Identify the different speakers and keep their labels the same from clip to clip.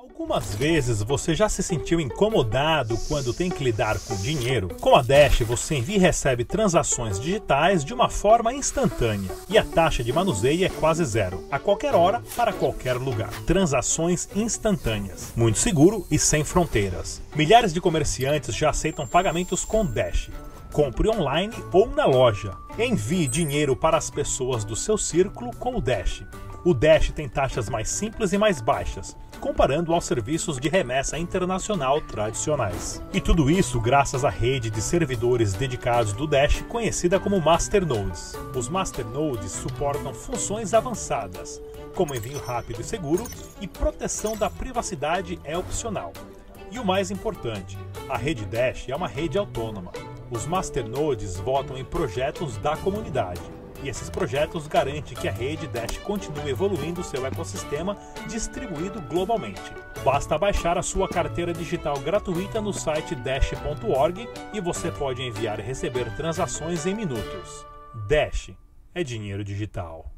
Speaker 1: Algumas vezes você já se sentiu incomodado quando tem que lidar com dinheiro? Com a Dash você envia e recebe transações digitais de uma forma instantânea e a taxa de manuseio é quase zero, a qualquer hora, para qualquer lugar. Transações instantâneas, muito seguro e sem fronteiras. Milhares de comerciantes já aceitam pagamentos com Dash. Compre online ou na loja. Envie dinheiro para as pessoas do seu círculo com o Dash. O Dash tem taxas mais simples e mais baixas, comparando aos serviços de remessa internacional tradicionais. E tudo isso graças à rede de servidores dedicados do Dash, conhecida como Masternodes. Os Masternodes suportam funções avançadas, como envio rápido e seguro, e proteção da privacidade é opcional. E o mais importante, a rede Dash é uma rede autônoma. Os Masternodes votam em projetos da comunidade e esses projetos garantem que a rede Dash continue evoluindo seu ecossistema distribuído globalmente. Basta baixar a sua carteira digital gratuita no site dash.org e você pode enviar e receber transações em minutos. Dash é dinheiro digital.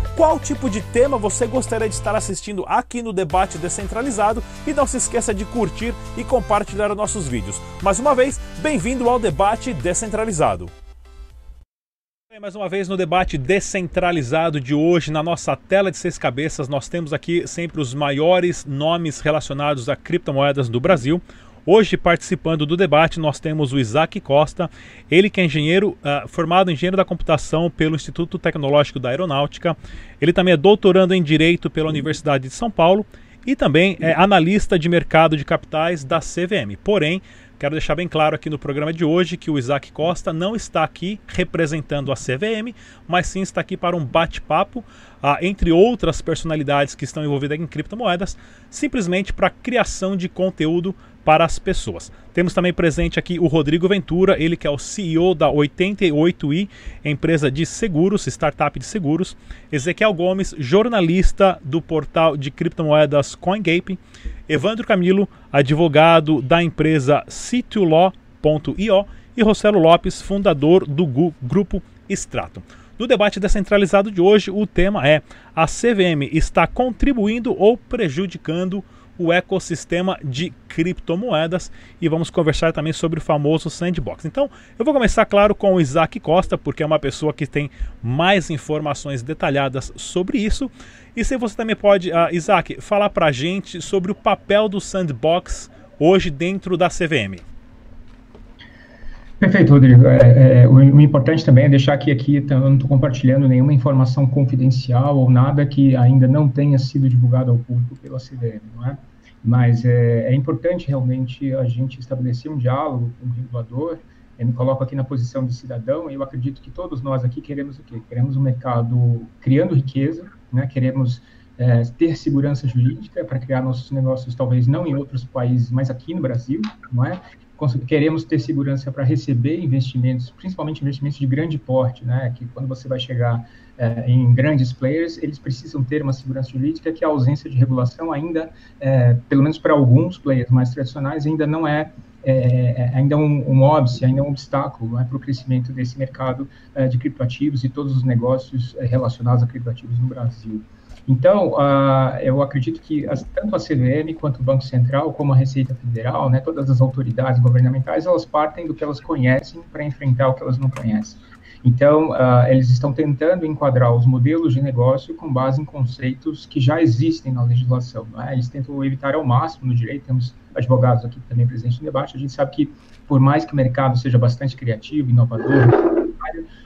Speaker 1: qual tipo de tema você gostaria de estar assistindo aqui no Debate Descentralizado e não se esqueça de curtir e compartilhar nossos vídeos. Mais uma vez, bem-vindo ao Debate Descentralizado. Mais uma vez no debate descentralizado de hoje, na nossa tela de seis cabeças, nós temos aqui sempre os maiores nomes relacionados a criptomoedas do Brasil. Hoje, participando do debate, nós temos o Isaac Costa, ele que é engenheiro, uh, formado em engenheiro da computação pelo Instituto Tecnológico da Aeronáutica. Ele também é doutorando em Direito pela Universidade de São Paulo e também é analista de mercado de capitais da CVM. Porém, quero deixar bem claro aqui no programa de hoje que o Isaac Costa não está aqui representando a CVM, mas sim está aqui para um bate-papo, ah, entre outras personalidades que estão envolvidas em criptomoedas, simplesmente para criação de conteúdo para as pessoas. Temos também presente aqui o Rodrigo Ventura, ele que é o CEO da 88i, empresa de seguros, startup de seguros. Ezequiel Gomes, jornalista do portal de criptomoedas CoinGape. Evandro Camilo, advogado da empresa Citulaw.io. E Rossello Lopes, fundador do grupo Stratum. No debate descentralizado de hoje, o tema é: a CVM está contribuindo ou prejudicando o o ecossistema de criptomoedas e vamos conversar também sobre o famoso sandbox. Então, eu vou começar, claro, com o Isaac Costa, porque é uma pessoa que tem mais informações detalhadas sobre isso. E se você também pode, uh, Isaac, falar para a gente sobre o papel do sandbox hoje dentro da CVM.
Speaker 2: Perfeito, Rodrigo. É, é, o, o, importante também é deixar que aqui eu não estou compartilhando nenhuma informação confidencial ou nada que ainda não tenha sido divulgado ao público pela CVM, não é? Mas é, é importante realmente a gente estabelecer um diálogo com o regulador. Eu me coloco aqui na posição de cidadão e eu acredito que todos nós aqui queremos o quê? Queremos um mercado criando riqueza, né? Queremos é, ter segurança jurídica para criar nossos negócios, talvez não em outros países, mas aqui no Brasil, não é? queremos ter segurança para receber investimentos, principalmente investimentos de grande porte, né, que quando você vai chegar é, em grandes players, eles precisam ter uma segurança jurídica que a ausência de regulação ainda, é, pelo menos para alguns players mais tradicionais, ainda não é, é, é ainda um, um óbice, ainda um obstáculo é, para o crescimento desse mercado é, de criptoativos e todos os negócios relacionados a criptoativos no Brasil. Então, uh, eu acredito que as, tanto a CVM quanto o Banco Central, como a Receita Federal, né, todas as autoridades governamentais, elas partem do que elas conhecem para enfrentar o que elas não conhecem. Então, uh, eles estão tentando enquadrar os modelos de negócio com base em conceitos que já existem na legislação. É? Eles tentam evitar ao máximo no direito, temos advogados aqui também presentes no debate, a gente sabe que, por mais que o mercado seja bastante criativo, inovador,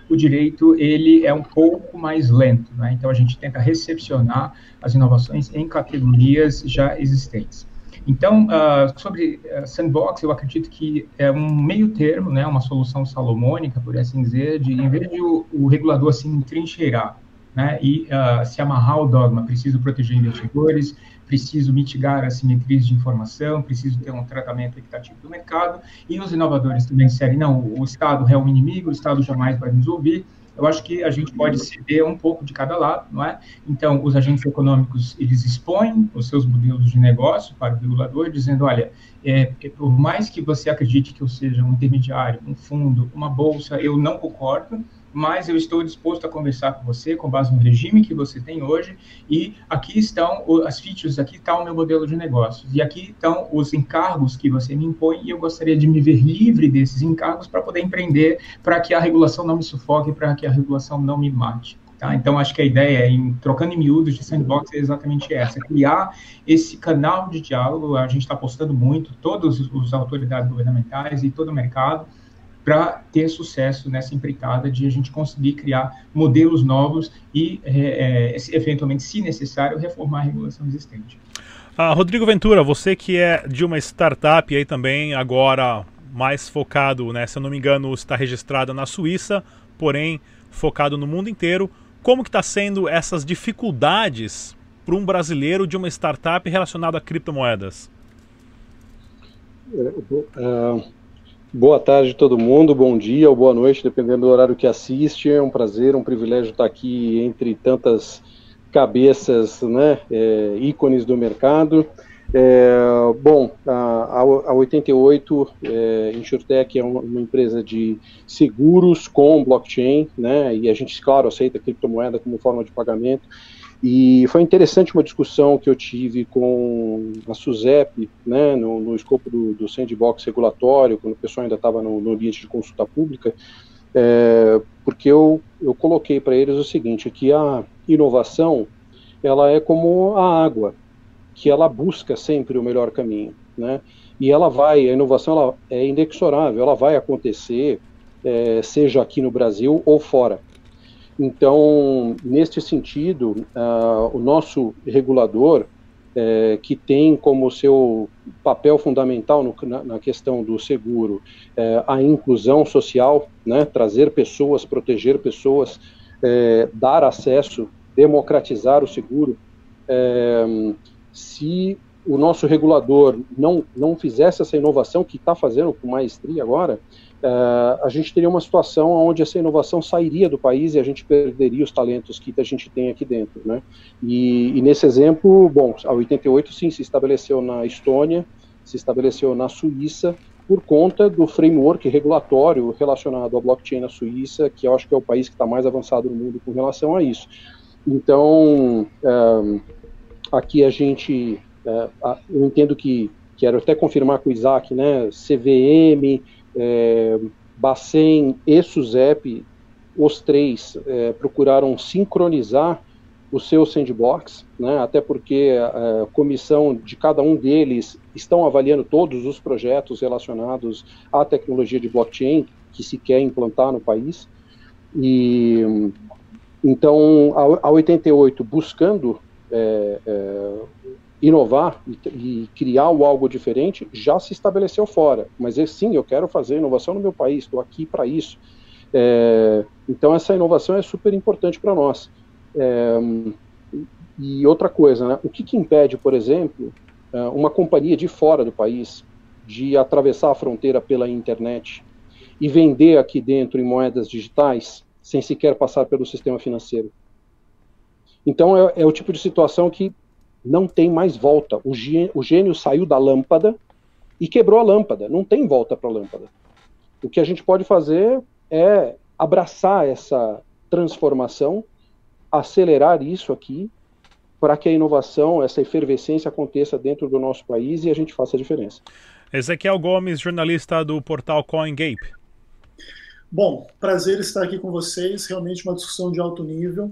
Speaker 2: o direito ele é um pouco mais lento, né? então a gente tenta recepcionar as inovações em categorias já existentes. Então, uh, sobre uh, sandbox, eu acredito que é um meio termo, né, uma solução salomônica, por assim dizer, de em vez de o, o regulador se entrincheirar né, e uh, se amarrar o dogma, preciso proteger investidores, preciso mitigar assimetrias de informação, preciso ter um tratamento equitativo do mercado, e os inovadores também disserem, não, o Estado é um inimigo, o Estado jamais vai nos ouvir, eu acho que a gente pode ceder um pouco de cada lado, não é? Então, os agentes econômicos, eles expõem os seus modelos de negócio para o regulador, dizendo, olha, é, por mais que você acredite que eu seja um intermediário, um fundo, uma bolsa, eu não concordo, mas eu estou disposto a conversar com você com base no regime que você tem hoje e aqui estão as features, aqui está o meu modelo de negócios e aqui estão os encargos que você me impõe e eu gostaria de me ver livre desses encargos para poder empreender, para que a regulação não me sufoque, para que a regulação não me mate. Tá? Então, acho que a ideia, em, trocando em miúdos de sandbox, é exatamente essa: criar esse canal de diálogo. A gente está apostando muito, todas as autoridades governamentais e todo o mercado, para ter sucesso nessa empreitada de a gente conseguir criar modelos novos e, é, é, eventualmente, se necessário, reformar a regulação existente.
Speaker 1: Ah, Rodrigo Ventura, você que é de uma startup aí também, agora mais focado, né, se eu não me engano, está registrada na Suíça, porém focado no mundo inteiro. Como que está sendo essas dificuldades para um brasileiro de uma startup relacionada a criptomoedas?
Speaker 3: Uh, Boa tarde todo mundo, bom dia ou boa noite, dependendo do horário que assiste. É um prazer, um privilégio estar aqui entre tantas cabeças, né, é, ícones do mercado. É, bom, a, a 88 é, InsurTech é uma, uma, empresa de seguros com blockchain, né, e a gente, claro, aceita criptomoeda como forma de pagamento. E foi interessante uma discussão que eu tive com a SUSEP, né, no, no escopo do, do, sandbox regulatório, quando o pessoal ainda estava no, no, ambiente de consulta pública, é, porque eu, eu coloquei para eles o seguinte, que a inovação, ela é como a água, que ela busca sempre o melhor caminho, né, e ela vai, a inovação ela é inexorável, ela vai acontecer, é, seja aqui no Brasil ou fora. Então, neste sentido, uh, o nosso regulador, é, que tem como seu papel fundamental no, na, na, questão do seguro é, a inclusão social, né, trazer pessoas, proteger pessoas, é, dar acesso, democratizar o seguro. se o nosso regulador não, não fizesse essa inovação que está fazendo com maestria agora, uh, a gente teria uma situação onde essa inovação sairia do país e a gente perderia os talentos que a gente tem aqui dentro, né? E, e nesse exemplo, bom, a 88 sim se estabeleceu na Estônia, se estabeleceu na Suíça por conta do framework regulatório relacionado à blockchain na Suíça, que eu acho que é o país que está mais avançado no mundo com relação a isso. Então, um, aqui a gente, uh, eu entendo que quero até confirmar com o Isaac, né, CVM, é, Bacen e SUSEP, os três é, procuraram sincronizar o seu sandbox, né, até porque a, comissão de cada um deles estão avaliando todos os projetos relacionados à tecnologia de blockchain que se quer implantar no país. E então a, a 88 buscando é, é, inovar e, e, criar algo diferente já se estabeleceu fora. Mas sim, eu quero fazer inovação no meu país, estou aqui para isso. É, então essa inovação é super importante para nós. É, e outra coisa, né, o que, que impede, por exemplo, é, uma companhia de fora do país de atravessar a fronteira pela internet e vender aqui dentro em moedas digitais sem sequer passar pelo sistema financeiro? Então é, é o tipo de situação que não tem mais volta. O gênio, o gênio saiu da lâmpada e quebrou a lâmpada. Não tem volta para a lâmpada. O que a gente pode fazer é abraçar essa transformação, acelerar isso aqui, para que a inovação, essa efervescência aconteça dentro do nosso país e a gente faça a diferença.
Speaker 1: Ezequiel Gomes, jornalista do portal CoinGape.
Speaker 4: Bom, prazer estar aqui com vocês. Realmente uma discussão de alto nível.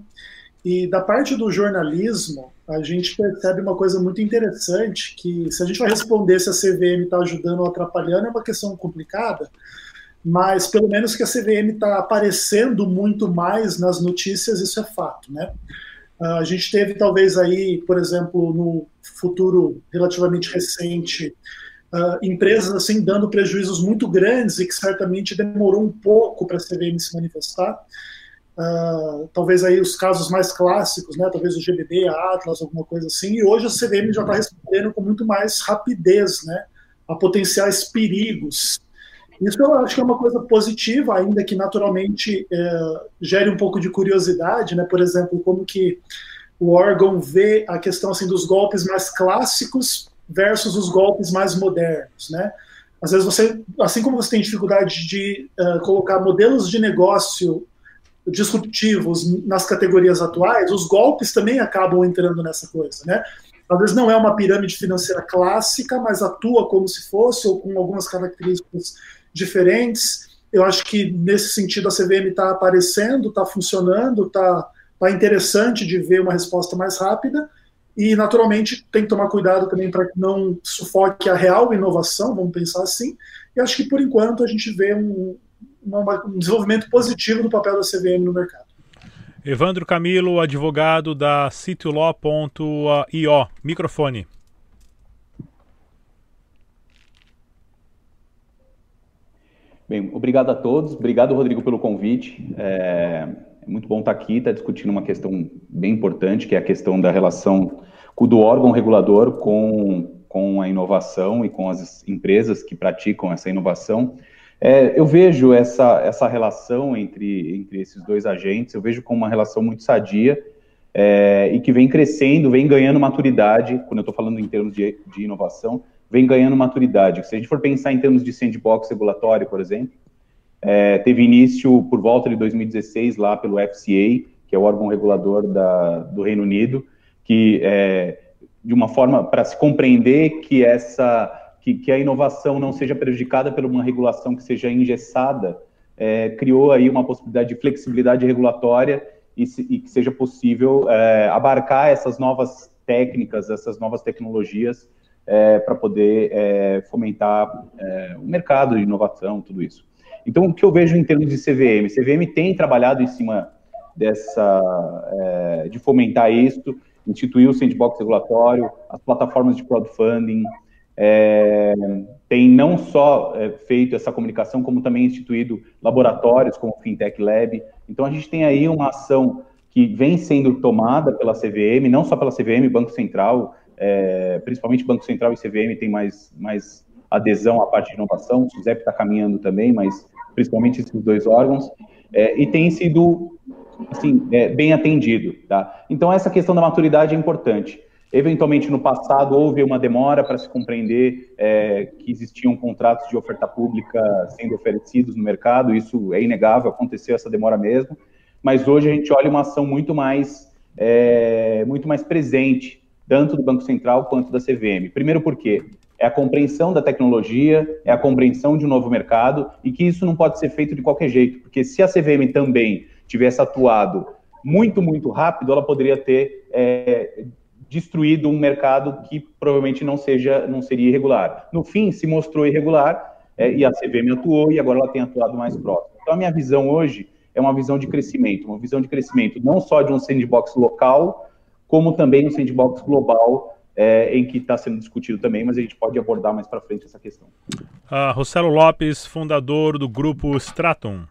Speaker 4: E da parte do jornalismo, a gente percebe uma coisa muito interessante, que se a gente vai responder se a CVM está ajudando ou atrapalhando, é uma questão complicada, mas pelo menos que a CVM está aparecendo muito mais nas notícias, isso é fato, né? A gente teve talvez aí, por exemplo, no futuro relativamente recente, uh, empresas assim dando prejuízos muito grandes e que certamente demorou um pouco para a CVM se manifestar. Uh, talvez aí os casos mais clássicos, né, talvez o GBD, a Atlas, alguma coisa assim, e hoje a CVM já está respondendo com muito mais rapidez, né, a potenciais perigos. Isso eu acho que é uma coisa positiva, ainda que naturalmente é, gere um pouco de curiosidade, né, por exemplo, como que o órgão vê a questão assim dos golpes mais clássicos versus os golpes mais modernos, né? Às vezes você, assim como você tem dificuldade de uh, colocar modelos de negócio disruptivos nas categorias atuais, os golpes também acabam entrando nessa coisa, né? Vezes não é uma pirâmide financeira clássica, mas atua como se fosse ou com algumas características diferentes. Eu acho que nesse sentido a CVM está aparecendo, está funcionando, está tá interessante de ver uma resposta mais rápida. E, naturalmente, tem que tomar cuidado também para que não sufoque a real inovação, vamos pensar assim. E acho que, por enquanto, a gente vê um, um desenvolvimento positivo do papel da CVM no mercado.
Speaker 1: Evandro Camilo, advogado da CityLaw.io. Microfone.
Speaker 5: Bem, obrigado a todos. Obrigado, Rodrigo, pelo convite. É, é muito bom estar aqui, estar discutindo uma questão bem importante, que é a questão da relação do órgão regulador com, com a inovação e com as empresas que praticam essa inovação. É, eu vejo essa, essa relação entre, entre esses dois agentes, eu vejo como uma relação muito sadia é, e que vem crescendo, vem ganhando maturidade, quando eu estou falando em termos de, de inovação, vem ganhando maturidade. Se a gente for pensar em termos de sandbox regulatório, por exemplo, é, teve início por volta de 2016 lá pelo FCA, que é o órgão regulador da, do Reino Unido, que é, de uma forma para se compreender que essa que, que, a inovação não seja prejudicada por uma regulação que seja engessada, é, criou aí uma possibilidade de flexibilidade regulatória e, se, e que seja possível é, abarcar essas novas técnicas, essas novas tecnologias é, para poder é, fomentar é, o mercado de inovação, tudo isso. Então, o que eu vejo em termos de CVM? CVM tem trabalhado em cima dessa, é, de fomentar isso, instituiu o sandbox regulatório, as plataformas de crowdfunding, é, tem não só é, feito essa comunicação, como também instituído laboratórios como o Fintech Lab. Então, a gente tem aí uma ação que vem sendo tomada pela CVM, não só pela CVM, Banco Central, é, principalmente Banco Central e CVM tem mais, mais adesão à parte de inovação, o SUSEP está caminhando também, mas principalmente esses dois órgãos, é, e tem sido assim, é, bem atendido. Tá? Então, essa questão da maturidade é importante. Eventualmente, no passado, houve uma demora para se compreender é, que existiam contratos de oferta pública sendo oferecidos no mercado, isso é inegável, aconteceu essa demora mesmo, mas hoje a gente olha uma ação muito mais, é, muito mais presente tanto do Banco Central quanto da CVM. Primeiro porque é a compreensão da tecnologia, é a compreensão de um novo mercado e que isso não pode ser feito de qualquer jeito, porque se a CVM também tivesse atuado muito, muito rápido, ela poderia ter é, destruído um mercado que provavelmente não seja, não seria irregular. No fim, se mostrou irregular é, e a CVM atuou e agora ela tem atuado mais próximo. Então, a minha visão hoje é uma visão de crescimento, uma visão de crescimento não só de um sandbox local, como também um sandbox global é, em que está sendo discutido também, mas a gente pode abordar mais para frente essa questão.
Speaker 1: Uh, Rossello Lopes, fundador do grupo Stratum.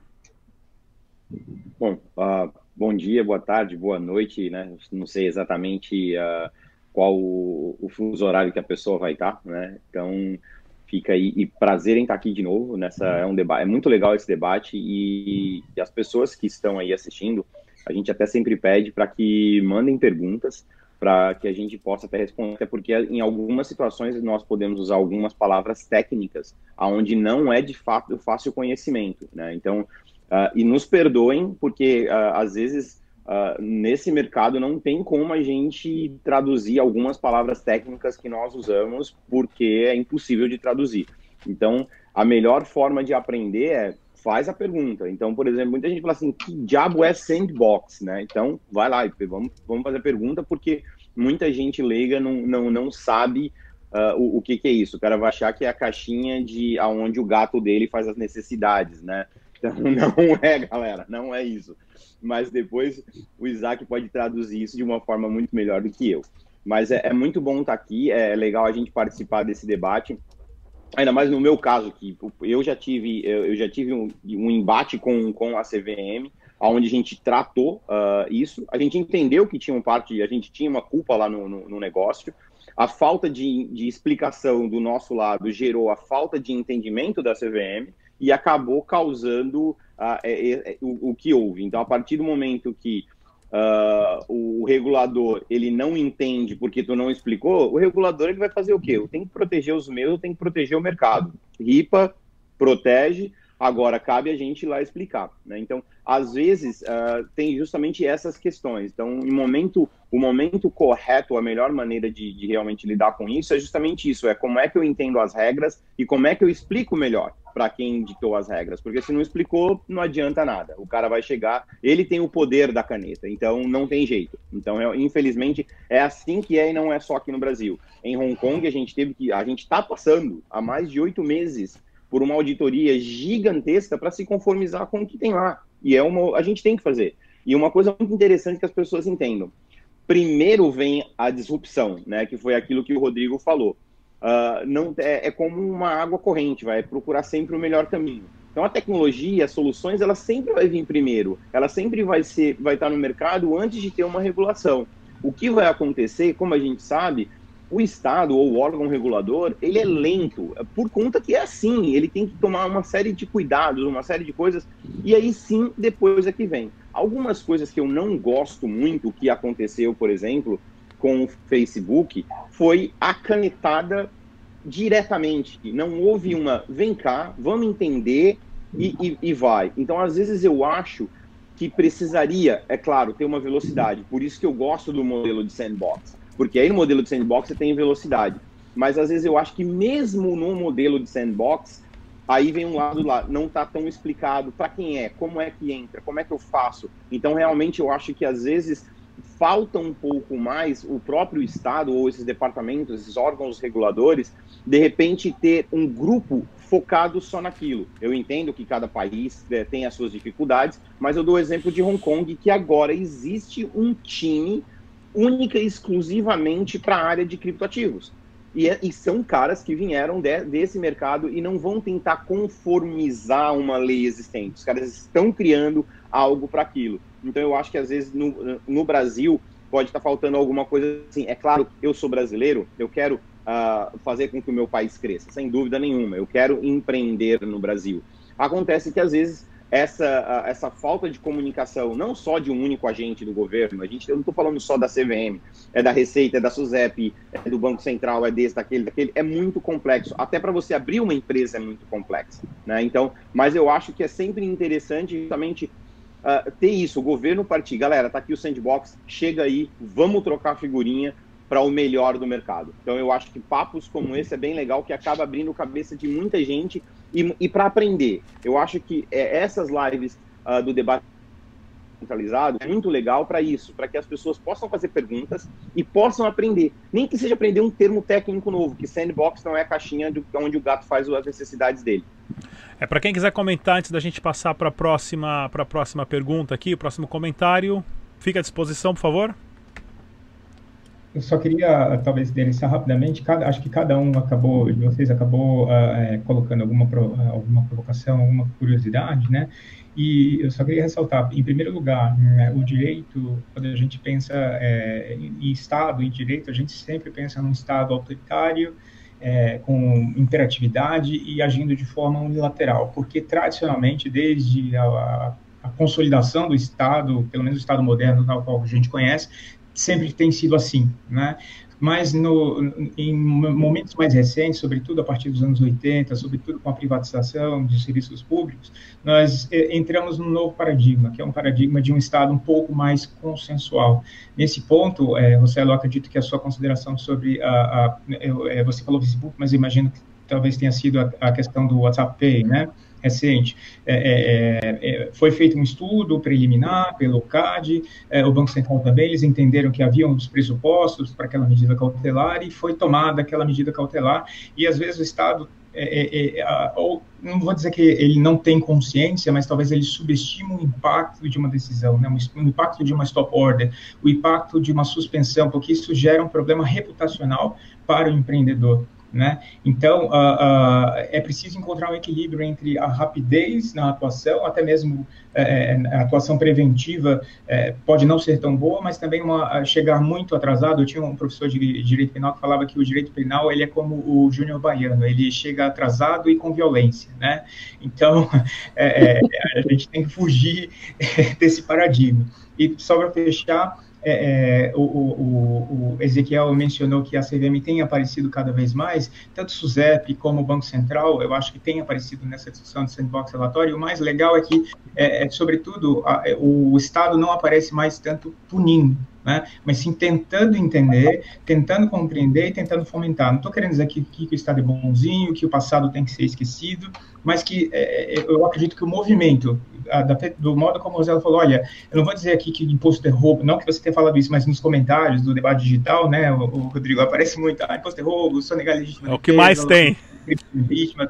Speaker 6: Bom, uh, bom dia, boa tarde, boa noite, né? Não sei exatamente uh, qual o, o, fuso horário que a pessoa vai estar, tá, né? Então, fica aí e prazer em estar aqui de novo nessa é um debate, é muito legal esse debate e, e as pessoas que estão aí assistindo, a gente até sempre pede para que mandem perguntas para que a gente possa até responder, até porque em algumas situações nós podemos usar algumas palavras técnicas, aonde não é de fato fácil conhecimento, né? Então, uh, e nos perdoem, porque uh, às vezes uh, nesse mercado não tem como a gente traduzir algumas palavras técnicas que nós usamos, porque é impossível de traduzir. Então, a melhor forma de aprender é faz a pergunta. Então, por exemplo, muita gente fala assim, que diabo é sandbox, né? Então, vai lá, vamos, vamos fazer a pergunta, porque muita gente leiga não, não, não sabe uh, o, o que, que, é isso. O cara vai achar que é a caixinha de aonde o gato dele faz as necessidades, né? Então, não é, galera, não é isso. Mas depois o Isaac pode traduzir isso de uma forma muito melhor do que eu. Mas é, é muito bom estar aqui, é legal a gente participar desse debate ainda mais no meu caso, que eu já tive, eu já tive um, um embate com, com a CVM, onde a gente tratou uh, isso, a gente entendeu que tinha um parte, a gente tinha uma culpa lá no, no, no negócio, a falta de, de, explicação do nosso lado gerou a falta de entendimento da CVM e acabou causando uh, é, é, o, o, que houve. Então, a partir do momento que uh, o regulador ele não entende porque tu não explicou, o regulador ele vai fazer o quê? Eu tenho que proteger os meus, eu tenho que proteger o mercado. RIPA protege, agora cabe a gente ir lá explicar. Né? Então, às vezes, uh, tem justamente essas questões. Então, em momento, o momento correto, a melhor maneira de, de realmente lidar com isso é justamente isso, é como é que eu entendo as regras e como é que eu explico melhor para quem ditou as regras, porque se não explicou, não adianta nada. O cara vai chegar, ele tem o poder da caneta, então não tem jeito. Então, é, infelizmente, é assim que é e não é só aqui no Brasil. Em Hong Kong, a gente teve que, a gente está passando há mais de oito meses por uma auditoria gigantesca para se conformizar com o que tem lá. E é uma, a gente tem que fazer. E uma coisa muito interessante que as pessoas entendam. Primeiro vem a disrupção, né, que foi aquilo que o Rodrigo falou uh, não é, é, como uma água corrente, vai procurar sempre o melhor caminho. Então a tecnologia, as soluções, ela sempre vai vir primeiro, ela sempre vai ser, vai estar no mercado antes de ter uma regulação. O que vai acontecer, como a gente sabe, o Estado ou o órgão regulador, ele é lento, por conta que é assim, ele tem que tomar uma série de cuidados, uma série de coisas, e aí sim, depois é que vem. Algumas coisas que eu não gosto muito, que aconteceu, por exemplo, com o Facebook foi a canetada diretamente. Não houve uma, vem cá, vamos entender e, e, e, vai. Então, às vezes, eu acho que precisaria, é claro, ter uma velocidade. Por isso que eu gosto do modelo de sandbox. Porque aí no modelo de sandbox você tem velocidade. Mas às vezes eu acho que mesmo no modelo de sandbox, aí vem um lado lá, não está tão explicado para quem é, como é que entra, como é que eu faço. Então, realmente, eu acho que às vezes falta um pouco mais o próprio Estado ou esses departamentos, esses órgãos reguladores, de repente ter um grupo focado só naquilo. Eu entendo que cada país é, tem as suas dificuldades, mas eu dou o exemplo de Hong Kong, que agora existe um time única e exclusivamente para a área de criptoativos. E, é, e, são caras que vieram de, desse mercado e não vão tentar conformizar uma lei existente. Os caras estão criando algo para aquilo. Então eu acho que às vezes no, no Brasil pode estar tá faltando alguma coisa assim. É claro, eu sou brasileiro, eu quero uh, fazer com que o meu país cresça, sem dúvida nenhuma. Eu quero empreender no Brasil. Acontece que às vezes essa, essa falta de comunicação, não só de um único agente do governo, a gente, eu não estou falando só da CVM, é da Receita, é da SUSEP, é do Banco Central, é desse, daquele, daquele, é muito complexo. Até para você abrir uma empresa é muito complexo. Né? Então, mas eu acho que é sempre interessante justamente uh, ter isso, o governo partir, galera, tá aqui o sandbox, chega aí, vamos trocar figurinha para o melhor do mercado. Então eu acho que papos como esse é bem legal, que acaba abrindo cabeça de muita gente e, e para aprender. Eu acho que é, essas lives uh, do debate centralizado é muito legal para isso, para que as pessoas possam fazer perguntas e possam aprender. Nem que seja aprender um termo técnico novo, que sandbox não é a caixinha de onde o gato faz as necessidades dele.
Speaker 1: É para quem quiser comentar antes da gente passar para a próxima, para a próxima pergunta aqui, o próximo comentário, fica à disposição, por favor.
Speaker 2: Eu só queria talvez endereçar rapidamente. Cada, acho que cada um acabou, de vocês acabou uh, colocando alguma alguma provocação, alguma curiosidade, né? E eu só queria ressaltar, em primeiro lugar, né, o direito, quando a gente pensa é, em Estado, em direito, a gente sempre pensa num Estado autoritário é, com imperatividade e agindo de forma unilateral, porque tradicionalmente, desde a, a, consolidação do Estado, pelo menos o Estado moderno, tal qual a gente conhece, sempre tem sido assim, né? mas no, em momentos mais recentes, sobretudo a partir dos anos 80, sobretudo com a privatização de serviços públicos, nós eh, entramos num novo paradigma, que é um paradigma de um Estado um pouco mais consensual. Nesse ponto, é, Rossello, eu acredito que a sua consideração sobre a, a, é, você falou Facebook, mas imagino que talvez tenha sido a, a questão do WhatsApp Pay, né? Recente, é, é, é, foi feito um estudo preliminar pelo CAD, é, o Banco Central também, eles entenderam que havia os pressupostos para aquela medida cautelar e foi tomada aquela medida cautelar, e às vezes o Estado é, é, ou, não vou dizer que ele não tem consciência, mas talvez ele subestima o impacto de uma decisão, né? o impacto de uma stop order, o impacto de uma suspensão, porque isso gera um problema reputacional para o empreendedor. Né? Então, uh, uh, é preciso encontrar um equilíbrio entre a rapidez na atuação, até mesmo é, é, a atuação preventiva é, pode não ser tão boa, mas também uma, chegar muito atrasado. Eu tinha um professor de direito penal que falava que o direito penal ele é como o Júnior Baiano, ele chega atrasado e com violência. Né? Então, é, é, a gente tem que fugir desse paradigma. E só para fechar, é, é, o, o, o, Ezequiel mencionou que a CVM tem aparecido cada vez mais, tanto o SUSEP como o Banco Central, eu acho que tem aparecido nessa discussão do sandbox relatório, o mais legal é que, é, é sobretudo, a, é, o Estado não aparece mais tanto punindo, né? mas sim tentando entender, tentando compreender e tentando fomentar. Não estou querendo dizer que, que, o Estado é bonzinho, que o passado tem que ser esquecido, mas que é, é eu acredito que o movimento, a, da, do modo como o Rosela falou, olha, eu não vou dizer aqui que imposto é roubo, não que você tenha falado isso, mas nos comentários do debate digital, né, o, o Rodrigo, aparece muito, ah, imposto é roubo, sonegar legítima
Speaker 1: É o que mais tem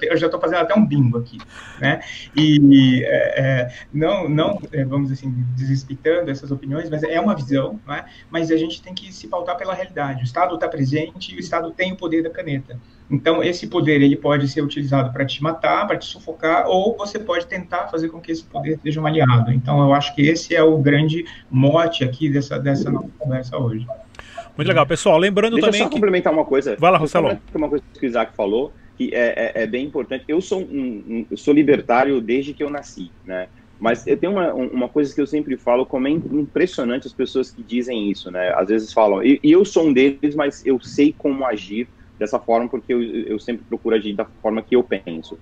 Speaker 2: eu já estou fazendo até um bingo aqui, né? E é, é, não, não, é, vamos assim, desrespeitando essas opiniões, mas é uma visão, né? Mas a gente tem que se pautar pela realidade. O Estado está presente e o Estado tem o poder da caneta. Então, esse poder ele pode ser utilizado para te matar, para te sufocar, ou você pode tentar fazer com que esse poder seja um aliado. Então, eu acho que esse é o grande mote aqui dessa, dessa nossa conversa hoje.
Speaker 1: Muito legal, pessoal. Lembrando
Speaker 6: Deixa
Speaker 1: também.
Speaker 6: Deixa eu só que... complementar uma coisa.
Speaker 1: Vai lá, Rossello.
Speaker 6: Uma coisa que o Isaac falou que é, é, é bem importante. Eu sou, um, um, eu sou libertário desde que eu nasci, né? Mas eu tenho uma, uma coisa que eu sempre falo, como é impressionante as pessoas que dizem isso, né? Às vezes falam, e, e eu sou um deles, mas eu sei como agir dessa forma, porque eu, eu sempre procuro agir da forma que eu penso.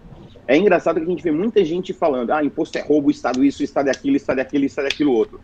Speaker 6: É engraçado que a gente vê muita gente falando, ah, imposto é roubo, Estado isso, Estado é aquilo, Estado é aquilo, Estado é aquilo outro.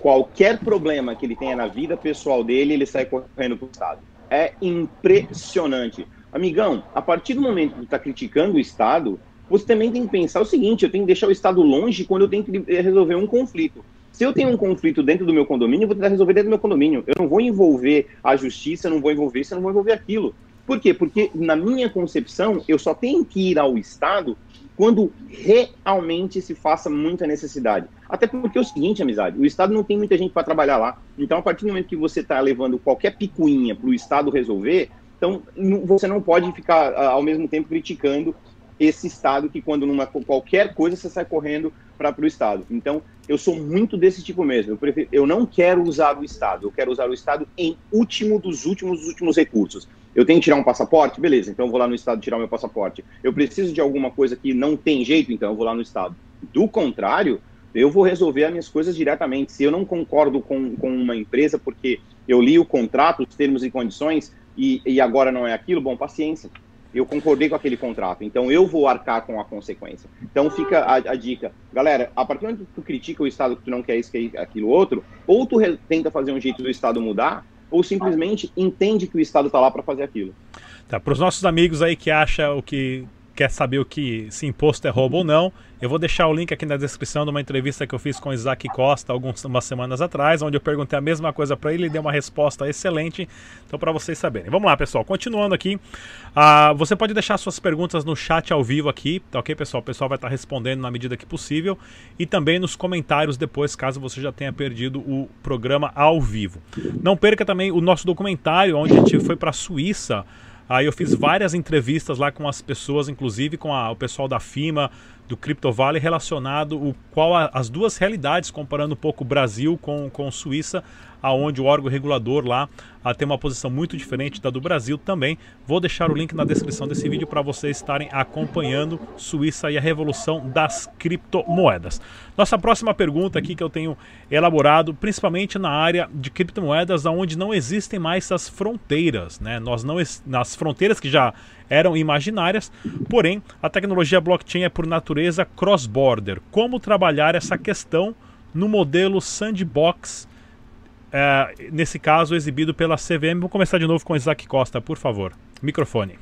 Speaker 6: Qualquer problema que ele tenha na vida pessoal dele, ele sai correndo para o Estado. É impressionante. Amigão, a partir do momento que está criticando o Estado, você também tem que pensar o seguinte: eu tenho que deixar o Estado longe quando eu tenho que resolver um conflito. Se eu tenho um conflito dentro do meu condomínio, eu vou tentar resolver dentro do meu condomínio. Eu não vou envolver a justiça, não vou envolver isso, eu não vou envolver aquilo. Por quê? Porque, na minha concepção, eu só tenho que ir ao Estado quando realmente se faça muita necessidade. Até porque é o seguinte, amizade, o Estado não tem muita gente para trabalhar lá. Então, a partir do momento que você está levando qualquer picuinha para o Estado resolver, então, você não pode ficar ah, ao mesmo tempo criticando esse Estado que, quando numa qualquer coisa, você sai correndo para o Estado. Então, eu sou muito desse tipo mesmo. Eu, prefiro, eu não quero usar o Estado, eu quero usar o Estado em último dos últimos dos últimos recursos. Eu tenho que tirar um passaporte? Beleza, então eu vou lá no Estado tirar meu passaporte. Eu preciso de alguma coisa que não tem jeito? Então eu vou lá no Estado. Do contrário, eu vou resolver as minhas coisas diretamente. Se eu não concordo com, com uma empresa porque eu li o contrato, os termos e condições, e, e agora não é aquilo, bom, paciência. Eu concordei com aquele contrato, então eu vou arcar com a consequência. Então fica a, a dica. Galera, a partir do momento que tu critica o Estado que tu não quer isso, que aquilo outro, ou tu tenta fazer um jeito do Estado mudar, ou simplesmente entende que o Estado está lá para fazer aquilo.
Speaker 1: Tá, para os nossos amigos aí que acham o que quer saber o que se imposto é roubo ou não, eu vou deixar o link aqui na descrição de uma entrevista que eu fiz com o Isaac Costa algumas semanas atrás, onde eu perguntei a mesma coisa para ele e deu uma resposta excelente. Então, para vocês saberem. Vamos lá, pessoal. Continuando aqui, uh, você pode deixar suas perguntas no chat ao vivo aqui, tá ok, pessoal? O pessoal vai estar tá respondendo na medida que possível e também nos comentários depois, caso você já tenha perdido o programa ao vivo. Não perca também o nosso documentário, onde a gente foi para a Suíça. Aí eu fiz várias entrevistas lá com as pessoas, inclusive com a, o pessoal da FIMA, do Crypto Valley, relacionado o qual a, as duas realidades, comparando um pouco o Brasil com, com Suíça, aonde o órgão regulador lá a, tem uma posição muito diferente da do Brasil também. Vou deixar o link na descrição desse vídeo para vocês estarem acompanhando Suíça e a revolução das criptomoedas. Nossa próxima pergunta aqui que eu tenho elaborado, principalmente na área de criptomoedas, onde não existem mais as fronteiras, né? Nós não nas fronteiras que já eram imaginárias, porém a tecnologia blockchain é por natureza cross-border. Como trabalhar essa questão no modelo sandbox é, nesse caso exibido pela CVM. Vou começar de novo com Isaac Costa, por favor. Microfone.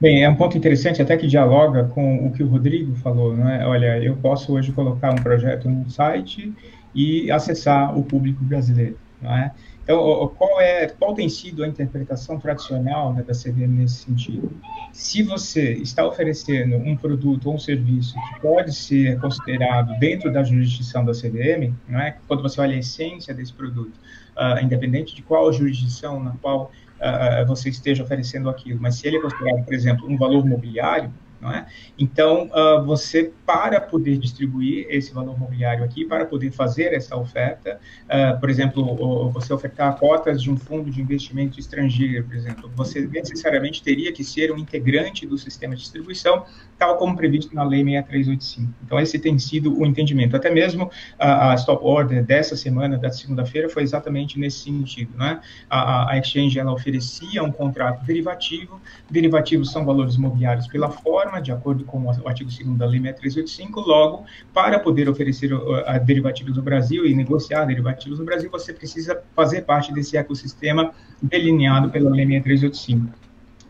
Speaker 2: Bem, é um ponto interessante até que dialoga com o que o Rodrigo falou, não é? Olha, eu posso hoje colocar um projeto no site e acessar o público brasileiro, não é? Então, qual é, qual tem sido a interpretação tradicional né, da CVM nesse sentido? Se você está oferecendo um produto ou um serviço que pode ser considerado dentro da jurisdição da CVM, é? Quando você olha a essência desse produto, uh, independente de qual jurisdição na qual uh, você esteja oferecendo aquilo, mas se ele é considerado, por exemplo, um valor mobiliário, não é? Então, uh, você, para poder distribuir esse valor mobiliário aqui, para poder fazer essa oferta, uh, por exemplo, você ofertar cotas de um fundo de investimento estrangeiro, por exemplo, você necessariamente teria que ser um integrante do sistema de distribuição, tal como previsto na Lei 6385. Então, esse tem sido o entendimento. Até mesmo a, a stop order dessa semana, da segunda-feira, foi exatamente nesse sentido. Né? A, a Exchange ela oferecia um contrato derivativo, derivativos são valores mobiliários pela forma, forma, de acordo com o artigo 2 da Lei 6385, logo, para poder oferecer a derivativos no Brasil e negociar derivativos no Brasil, você precisa fazer parte desse ecossistema delineado pela Lei 6385.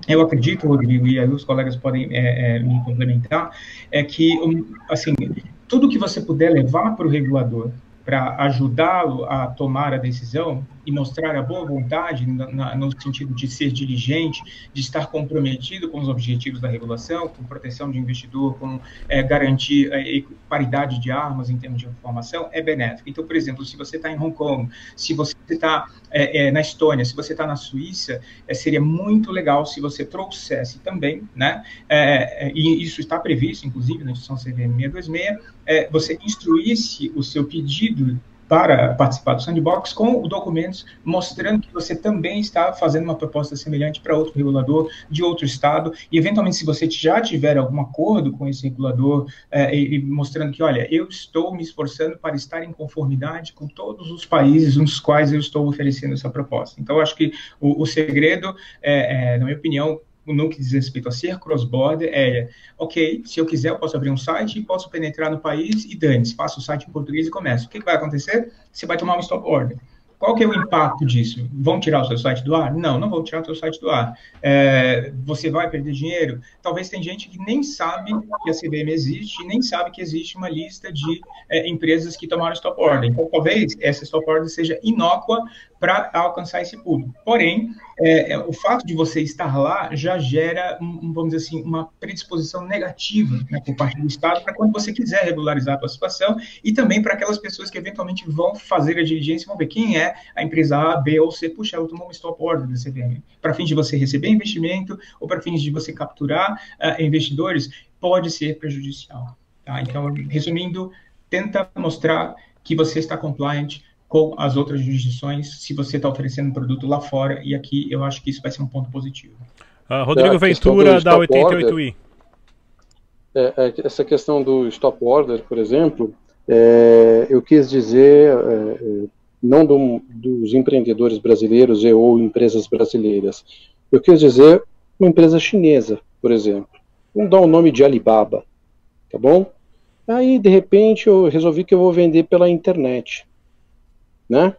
Speaker 2: Eu acredito, Rodrigo, e aí os colegas podem é, é, me complementar, é que, assim, tudo que você puder levar para o regulador para ajudá-lo a tomar a decisão e mostrar a boa vontade na, no sentido de ser diligente, de estar comprometido com os objetivos da regulação, com proteção de investidor, com é, garantir a paridade de armas em termos de informação, é benéfico. Então, por exemplo, se você está em Hong Kong, se você está é, é, na Estônia, se você está na Suíça, é, seria muito legal se você trouxesse também, né, é, é, e isso está previsto, inclusive, na instituição CVM 626, você instruísse o seu pedido para participar do sandbox com documentos mostrando que você também está fazendo uma proposta semelhante para outro regulador de outro estado. E eventualmente se você já tiver algum acordo com esse regulador é, e, mostrando que olha eu estou me esforçando para estar em conformidade com todos os países nos quais eu estou oferecendo essa proposta. Então acho que o, o segredo é, é, na minha opinião no que diz respeito a ser cross-border é, ok, se eu quiser eu posso abrir um site posso penetrar no país e dane-se, faço o site em português e começo. O que, que vai acontecer? Você vai tomar um stop order. Qual que é o impacto disso? Vão tirar o seu site do ar? Não, não vão tirar o seu site do ar. É, você vai perder dinheiro? Talvez tem gente que nem sabe que a CBM existe, nem sabe que existe uma lista de é, empresas que tomaram stop order. Então, talvez essa stop order seja inócua para alcançar esse público. Porém, é, é, o fato de você estar lá já gera, um, vamos dizer assim, uma predisposição negativa né, por parte do Estado para quando você quiser regularizar a sua situação e também para aquelas pessoas que eventualmente vão fazer a diligência e vão ver quem é a empresa A, B ou C. Puxa, eu tomou uma stop order da CVM. Para fins de você receber investimento ou para fins de você capturar uh, investidores, pode ser prejudicial. Tá? Então, resumindo, tenta mostrar que você está compliant com as outras jurisdições, se você está oferecendo um produto lá fora, e aqui eu acho que isso vai ser um ponto positivo.
Speaker 1: Uh, Rodrigo Ventura, da 88i.
Speaker 3: É, é, essa questão do stop order, por exemplo, é, eu quis dizer, é, é, não do, dos empreendedores brasileiros e ou empresas brasileiras, eu quis dizer uma empresa chinesa, por exemplo. Vamos dar o nome de Alibaba, tá bom? Aí, de repente, eu resolvi que eu vou vender pela internet né?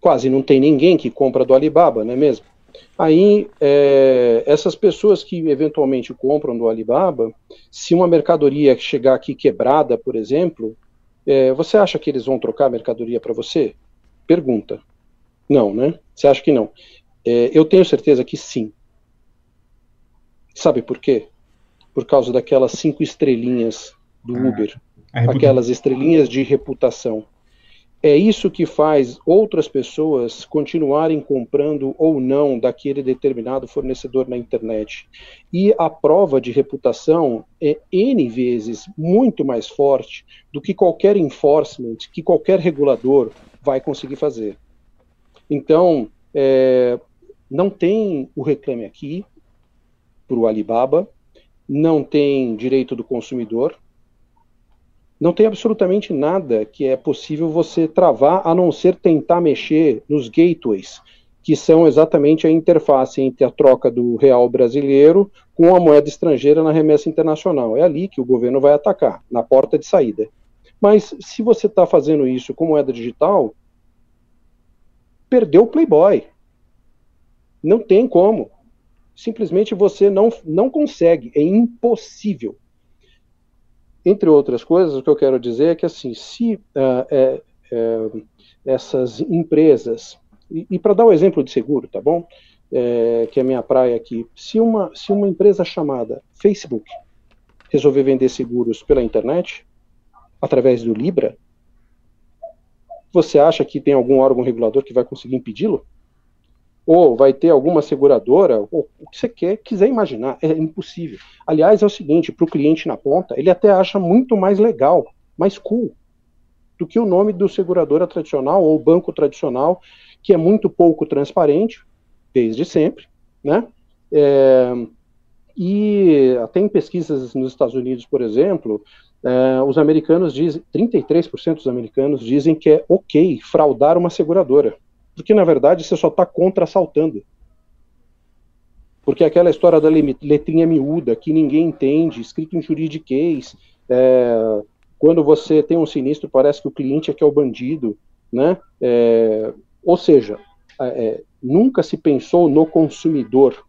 Speaker 3: Quase não tem ninguém que compra do Alibaba, não é mesmo? Aí, é, essas pessoas que eventualmente compram do Alibaba, se uma mercadoria chegar aqui quebrada, por exemplo, é, você acha que eles vão trocar a mercadoria para você? Pergunta. Não, né? Você acha que não? É, eu tenho certeza que sim. Sabe por quê? Por causa daquelas cinco estrelinhas do ah, Uber. Aquelas estrelinhas de reputação é isso que faz outras pessoas continuarem comprando ou não daquele determinado fornecedor na internet. E a prova de reputação é N vezes muito mais forte do que qualquer enforcement, que qualquer regulador vai conseguir fazer. Então, é, não tem o reclame aqui para o Alibaba, não tem direito do consumidor, não tem absolutamente nada que é possível você travar a não ser tentar mexer nos gateways, que são exatamente a interface entre a troca do real brasileiro com a moeda estrangeira na remessa internacional. É ali que o governo vai atacar, na porta de saída. Mas se você está fazendo isso com moeda digital, perdeu o Playboy. Não tem como. Simplesmente você não, não consegue, é impossível entre outras coisas, o que eu quero dizer é que, assim, se uh, é, é, essas empresas E, e para dar o um exemplo de seguro, tá bom? É, que é a minha praia aqui. Se uma, se uma empresa chamada Facebook resolver vender seguros pela internet, através do Libra, você acha que tem algum órgão regulador que vai conseguir impedi-lo? Ou vai ter alguma seguradora, ou o que você quer, quiser imaginar, é impossível. Aliás, é o seguinte, para o cliente na ponta, ele até acha muito mais legal, mais cool, do que o nome do seguradora tradicional ou banco tradicional, que é muito pouco transparente, desde sempre, né? É, e tem pesquisas nos Estados Unidos, por exemplo, é, os americanos dizem, 33% dos americanos dizem que é ok fraudar uma seguradora, porque na verdade você só está contra-assaltando. Porque aquela história da letrinha miúda, que ninguém entende, escrito em juridiquês, é, quando você tem um sinistro, parece que o cliente é que é o bandido, né? É, ou seja, é, é nunca se pensou no consumidor,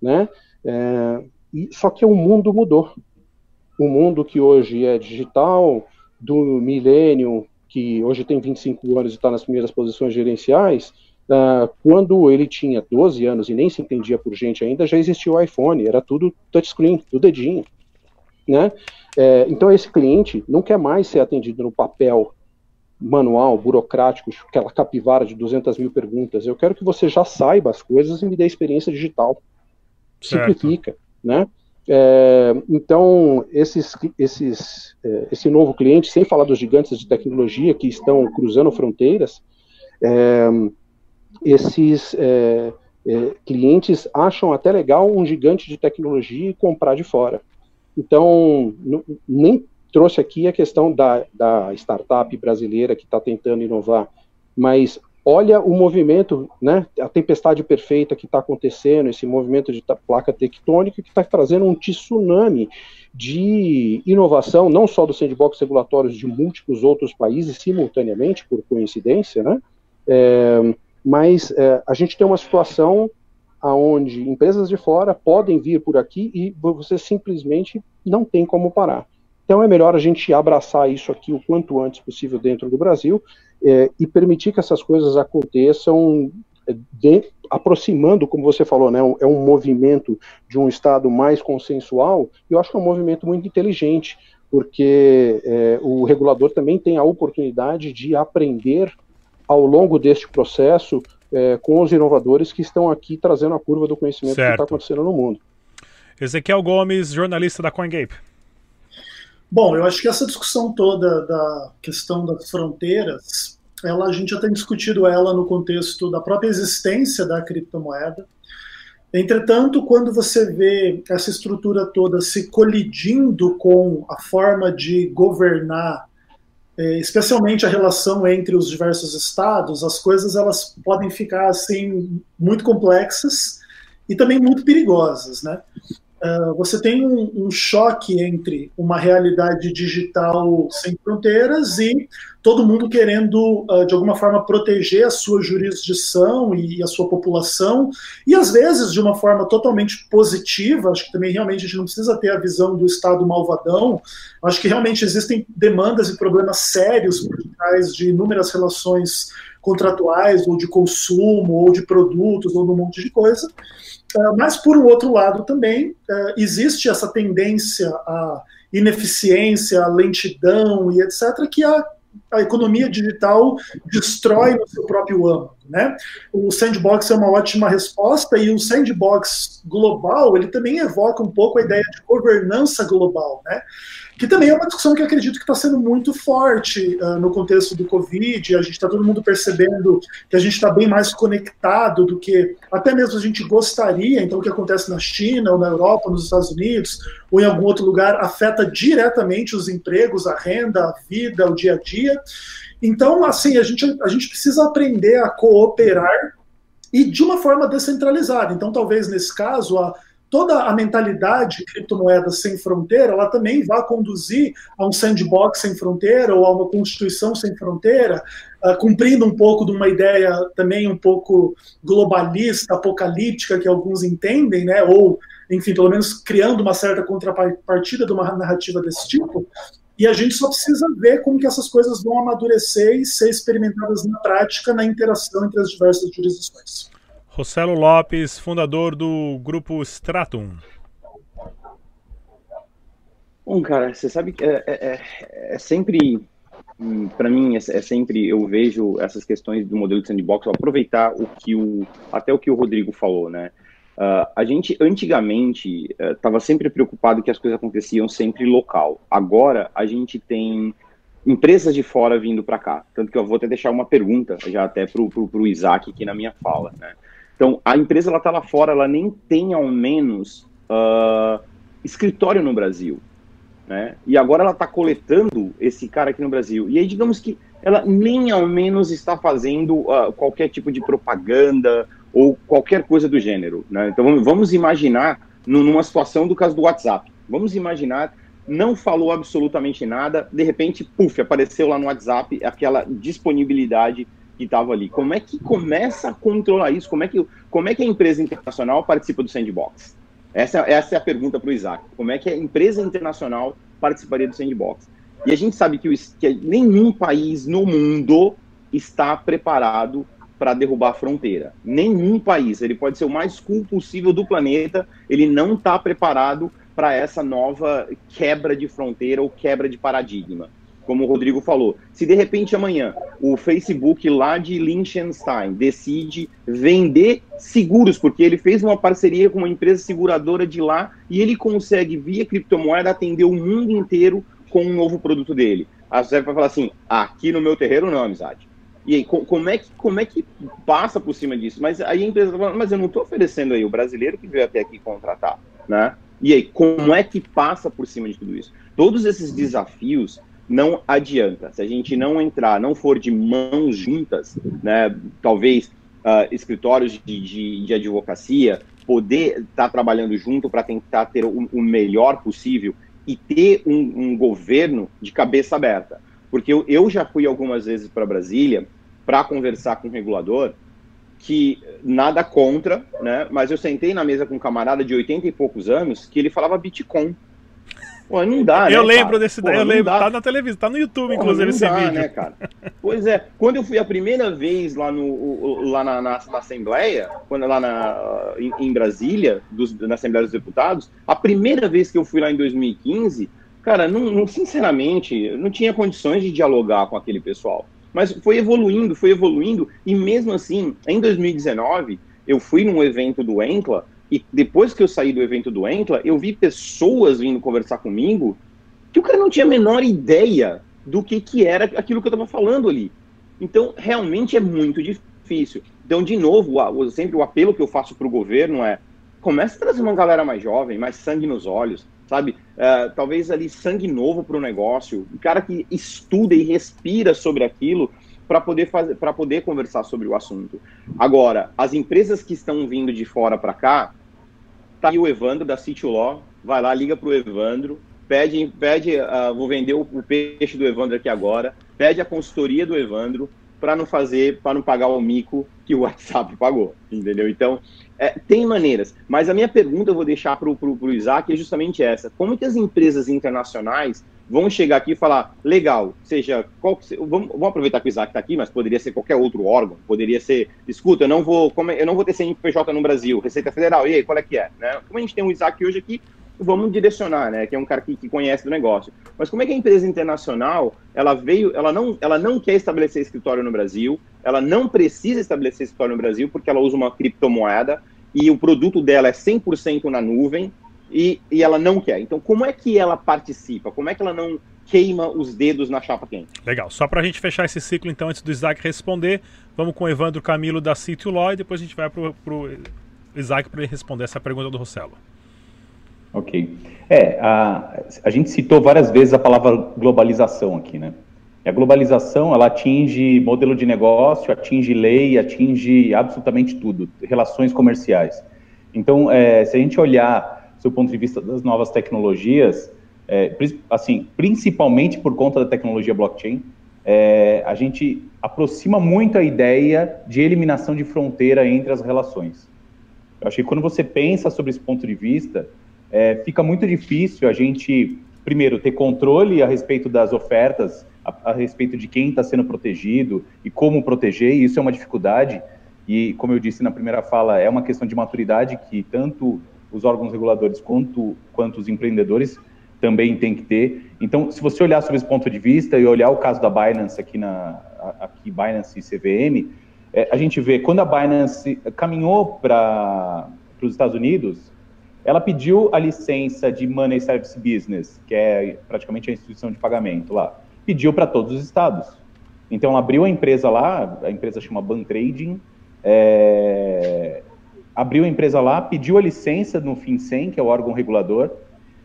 Speaker 3: né? É, e, só que o mundo mudou. O mundo que hoje é digital, do milênio, que hoje tem 25 anos e está nas primeiras posições gerenciais, uh, quando ele tinha 12 anos e nem se entendia por gente ainda, já existia o iPhone, era tudo touchscreen, tudo dedinho. Né? É, então esse cliente não quer mais ser atendido no papel manual, burocrático, aquela capivara de 200 mil perguntas. Eu quero que você já saiba as coisas e me dê experiência digital simplifica, né? É, então, esses, esses, é, esse novo cliente, sem falar dos gigantes de tecnologia que estão cruzando fronteiras, é, esses é, é, clientes acham até legal um gigante de tecnologia e comprar de fora. Então, nem trouxe aqui a questão da, da startup brasileira que está tentando inovar, mas olha o movimento, né, a tempestade perfeita que está acontecendo, esse movimento de placa tectônica que está trazendo um tsunami de inovação, não só dos sandbox regulatórios de múltiplos outros países simultaneamente, por coincidência, né, é, mas é, a gente tem uma situação onde empresas de fora podem vir por aqui e você simplesmente não tem como parar. Então é melhor a gente abraçar isso aqui o quanto antes possível dentro do Brasil é, e permitir que essas coisas aconteçam é, de, aproximando, como você falou, né, é um movimento de um Estado mais consensual, e eu acho que é um movimento muito inteligente, porque é, o regulador também tem a oportunidade de aprender ao longo deste processo é, com os inovadores que estão aqui trazendo a curva do conhecimento certo. que está acontecendo no mundo.
Speaker 1: Ezequiel Gomes, jornalista da CoinGape.
Speaker 4: Bom, eu acho que essa discussão toda da questão das fronteiras, ela, a gente já tem discutido ela no contexto da própria existência da criptomoeda. Entretanto, quando você vê essa estrutura toda se colidindo com a forma de governar, é, especialmente a relação entre os diversos estados, as coisas elas podem ficar assim muito complexas e também muito perigosas, né? Uh, você tem um, um, choque entre uma realidade digital sem fronteiras e todo mundo querendo, uh, de alguma forma, proteger a sua jurisdição e, a sua população, e às vezes de uma forma totalmente positiva. Acho que também realmente a gente não precisa ter a visão do Estado malvadão. Acho que realmente existem demandas e problemas sérios por trás de inúmeras relações contratuais, ou de consumo, ou de produtos, ou de um monte de coisa. Ah, mas, por outro lado, também uh, existe essa tendência à ineficiência, à lentidão e etc., que a, a economia digital destrói no seu próprio âmbito. Né? O sandbox é uma ótima resposta e o sandbox global ele também evoca um pouco a ideia de governança global. Né? Que também é uma discussão que acredito que está sendo muito forte uh, no contexto do Covid. A gente está todo mundo percebendo que a gente está bem mais conectado do que até mesmo a gente gostaria. Então, o que acontece na China, ou na Europa, ou nos Estados Unidos, ou em algum outro lugar, afeta diretamente os empregos, a renda, a vida, o dia a dia. Então, assim, a gente, a gente precisa aprender a cooperar e de uma forma descentralizada. Então, talvez nesse caso, a toda a mentalidade de criptomoedas sem fronteira, ela também vai conduzir a um sandbox sem fronteira ou a uma constituição sem fronteira, uh, cumprindo um pouco de uma ideia também um pouco globalista, apocalíptica que alguns entendem, né? Ou, enfim, pelo menos criando uma certa contrapartida de uma narrativa desse tipo. E a gente só precisa ver como que essas coisas vão amadurecer e ser experimentadas na prática, na interação entre as diversas jurisdições.
Speaker 1: Rossello Lopes, fundador do grupo Stratum.
Speaker 6: Bom, cara, você sabe que é, é, é, é sempre, hum, para mim, é, é, sempre eu vejo essas questões do modelo de sandbox, aproveitar o que o até o que o Rodrigo falou, né? Uh, a gente antigamente estava uh, sempre preocupado que as coisas aconteciam sempre local. Agora a gente tem empresas de fora vindo para cá. Tanto que eu vou até deixar uma pergunta já até para o Isaac aqui na minha fala. Né? Então a empresa ela está lá fora, ela nem tem ao menos uh, escritório no Brasil. Né? E agora ela está coletando esse cara aqui no Brasil. E aí digamos que ela nem ao menos está fazendo qualquer tipo de propaganda ou qualquer coisa do gênero. Né? Então vamos imaginar numa situação do caso do WhatsApp. Vamos imaginar, não falou absolutamente nada, de repente, puf, apareceu lá no WhatsApp aquela disponibilidade que estava ali. Como é que começa a controlar isso? Como é que, como é que a empresa internacional participa do sandbox? Essa, essa é a pergunta para o Isaac. Como é que a empresa internacional participaria do sandbox? E a gente sabe que, o, que nenhum país no mundo está preparado para derrubar a fronteira. Nenhum país, ele pode ser o mais cool possível do planeta, ele não está preparado para essa nova quebra de fronteira ou quebra de paradigma. Como o Rodrigo falou, se de repente amanhã o Facebook lá de Liechtenstein decide vender seguros, porque ele fez uma parceria com uma empresa seguradora de lá e ele consegue, via criptomoeda, atender o mundo inteiro com um novo produto dele. A você vai falar assim: aqui no meu terreiro não, amizade. E aí, como é que, como é que passa por cima disso? Mas aí a empresa está falando, mas eu não estou oferecendo aí o brasileiro que veio até aqui contratar, né? E aí, como é que passa por cima de tudo isso? Todos esses desafios não adianta. Se a gente não entrar, não for de mãos juntas, né? Talvez uh, escritórios de, de, de, advocacia poder estar tá trabalhando junto para tentar ter o, o, melhor possível e ter um, um governo de cabeça aberta. Porque eu, eu já fui algumas vezes para Brasília para conversar com o regulador, que nada contra, né? Mas eu sentei na mesa com um camarada de 80 e poucos anos que ele falava Bitcoin. Pô, não dá,
Speaker 1: Eu
Speaker 6: né,
Speaker 1: lembro cara? desse daí, eu lembro, dá. tá na televisão, tá no YouTube, inclusive, esse
Speaker 6: dá,
Speaker 1: vídeo.
Speaker 6: Né, cara? Pois é, quando eu fui a primeira vez lá, no, lá na, na, na Assembleia, quando, lá na, em, em Brasília, dos, na Assembleia dos Deputados, a primeira vez que eu fui lá em 2015, cara, não, não, sinceramente, não tinha condições de dialogar com aquele pessoal. Mas foi evoluindo, foi evoluindo, e mesmo assim, em 2019, eu fui num evento do Encla, e depois que eu saí do evento do Encla, eu vi pessoas vindo conversar comigo que o cara não tinha a menor ideia do que, que era aquilo que eu estava falando ali. Então, realmente é muito difícil. Então, de novo, sempre o apelo que eu faço para o governo é comece a trazer uma galera mais jovem, mais sangue nos olhos, sabe? Uh, talvez ali sangue novo para o negócio, um cara que estuda e respira sobre aquilo para poder fazer, para poder conversar sobre o assunto. Agora, as empresas que estão vindo de fora para cá, tá aí o Evandro da City Law, vai lá, liga para o Evandro, pede, pede, uh, vou vender o, o, peixe do Evandro aqui agora, pede a consultoria do Evandro para não fazer, para não pagar o mico que o WhatsApp pagou, entendeu? Então, é, tem maneiras, mas a minha pergunta eu vou deixar para o Isaac é justamente essa: como que as empresas internacionais vão chegar aqui e falar, legal, seja, qual, vamos, vamos aproveitar que o Isaac está aqui, mas poderia ser qualquer outro órgão, poderia ser, escuta, eu não vou, como, eu não vou ter CNPJ no Brasil, Receita Federal, e aí, qual é que é? Né? Como a gente tem o Isaac hoje aqui, vamos direcionar, né? Que é um cara que, que, conhece do negócio. Mas como é que a empresa internacional, ela veio, ela não, ela não quer estabelecer escritório no Brasil, ela não precisa estabelecer escritório no Brasil porque ela usa uma criptomoeda e o produto dela é 100% na nuvem e, e ela não quer. Então, como é que ela participa? Como é que ela não queima os dedos na chapa quente?
Speaker 1: Legal. Só para a gente fechar esse ciclo, então, antes do Isaac responder, vamos com o Evandro Camilo da City Law e depois a gente vai para o Isaac para ele responder essa pergunta do Rossello.
Speaker 5: Ok. É, a, a gente citou várias vezes a palavra globalização aqui, né? A globalização, ela atinge modelo de negócio, atinge lei, atinge absolutamente tudo, relações comerciais. Então, é, se a gente olhar do ponto de vista das novas tecnologias, é, assim, principalmente por conta da tecnologia blockchain, é, a gente aproxima muito a ideia de eliminação de fronteira entre as relações. Eu acho que quando você pensa sobre esse ponto de vista, é, fica muito difícil a gente primeiro, ter controle a respeito das ofertas, a, a respeito de quem está sendo protegido e como proteger, e isso é uma dificuldade. E, como eu disse na primeira fala, é uma questão de maturidade que tanto os órgãos reguladores quanto, quanto os empreendedores também têm que ter. Então, se você olhar sob esse ponto de vista e olhar o caso da Binance aqui na aqui Binance e CVM, é, a gente vê quando a Binance caminhou para os Estados Unidos, ela pediu a licença de Money Service Business, que é praticamente a instituição de pagamento lá, pediu para todos os estados. Então, abriu a empresa lá, a empresa chama Ban Trading, é, abriu a empresa lá, pediu a licença no FinCEN, que é o órgão regulador,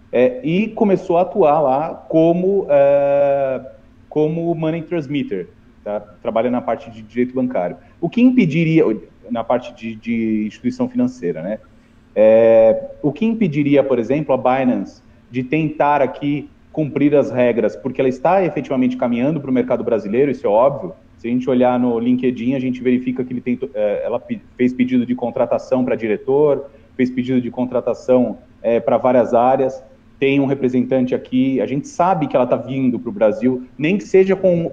Speaker 5: é, e começou a atuar lá como, é, como money transmitter, tá? trabalha na parte de direito bancário. O que impediria, na parte de, de instituição financeira, né? É, o que impediria, por exemplo, a Binance de tentar aqui cumprir as regras, porque ela está efetivamente caminhando para o mercado brasileiro, isso é óbvio, se a gente olhar no LinkedIn, a gente verifica que ele tem, é, ela fez pedido de contratação para diretor, fez pedido de contratação é, para várias áreas, tem um representante aqui, a gente sabe que ela está vindo para o Brasil, nem que seja com,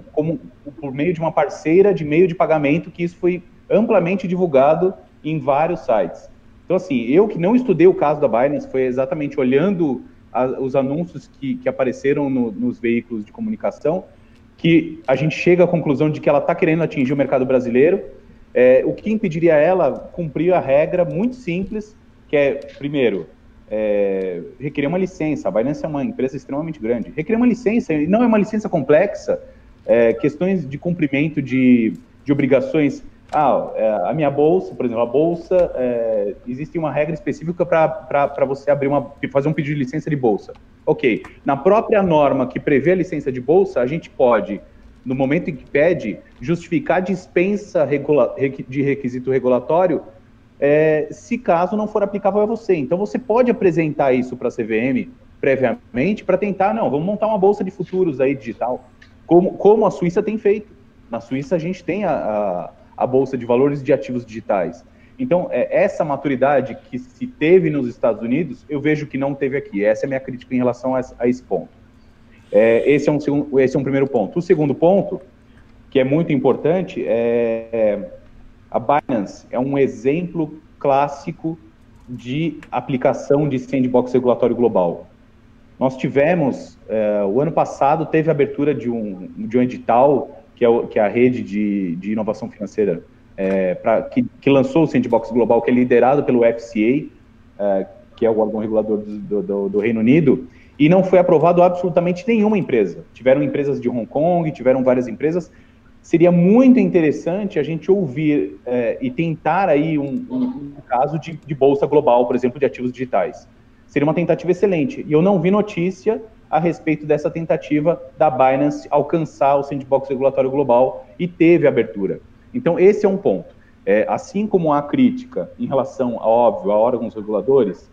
Speaker 5: por meio de uma parceira de meio de pagamento, que isso foi amplamente divulgado em vários sites. Então, assim, eu que não estudei o caso da Binance, foi exatamente olhando a, os anúncios que, que apareceram no, nos veículos de comunicação, que a gente chega à conclusão de que ela está querendo atingir o mercado brasileiro, é, o que impediria ela cumprir a regra muito simples, que é, primeiro, é, requerer uma licença. A Binance é uma empresa extremamente grande. Requerer uma licença, e não é uma licença complexa, é, questões de cumprimento de, de obrigações. Ah, é, a minha bolsa, por exemplo, a bolsa, é, existe uma regra específica para você abrir uma, fazer um pedido de licença de bolsa. Ok, na própria norma que prevê a licença de bolsa, a gente pode, no momento em que pede, justificar dispensa regula de requisito regulatório é, se caso não for aplicável a você. Então você pode apresentar isso para a CVM previamente para tentar, não, vamos montar uma bolsa de futuros aí digital, como, como a Suíça tem feito. Na Suíça a gente tem a, a, a bolsa de valores de ativos digitais. Então, é, essa maturidade que se teve nos Estados Unidos, eu vejo que não teve aqui. Essa é a minha crítica em relação a, esse ponto. É, esse, é um, segundo, esse é um primeiro ponto. O segundo ponto, que é muito importante, é, é a Binance é um exemplo clássico de aplicação de sandbox regulatório global. Nós tivemos, o ano passado, teve a abertura de um, de um edital, que é, o, que é a rede de, de inovação financeira é, pra, que, que, lançou o Sandbox Global, que é liderado pelo FCA, é, que é o órgão regulador do, do, do, Reino Unido, e não foi aprovado absolutamente nenhuma empresa. Tiveram empresas de Hong Kong, tiveram várias empresas. Seria muito interessante a gente ouvir é, e tentar aí um, um, um caso de, de bolsa global, por exemplo, de ativos digitais. Seria uma tentativa excelente. E eu não vi notícia a respeito dessa tentativa da Binance alcançar o sandbox regulatório global e teve abertura. Então, esse é um ponto. É, assim como há crítica em relação, a, óbvio, a órgãos reguladores,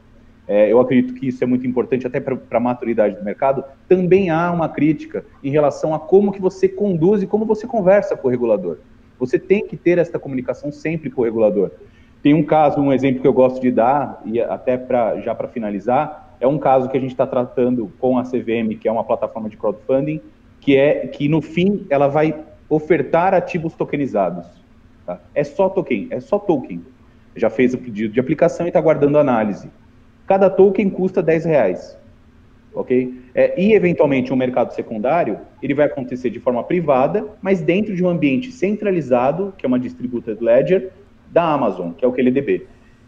Speaker 5: é, eu acredito que isso é muito importante até para a maturidade do mercado, também há uma crítica em relação a como que você conduz e como você conversa com o regulador. Você tem que ter essa comunicação sempre com o regulador. Tem um caso, um exemplo que eu gosto de dar, e até pra, já para finalizar, é um caso que a gente está tratando com a CVM, que é uma plataforma de crowdfunding, que é que no fim ela vai ofertar ativos tokenizados. Tá? É só token, é só token. Já fez o pedido de aplicação e está guardando análise. Cada token custa 10 reais. Ok? É, e, eventualmente, um mercado secundário, ele vai acontecer de forma privada, mas dentro de um ambiente centralizado, que é uma distributed ledger, da Amazon, que é o QLDB.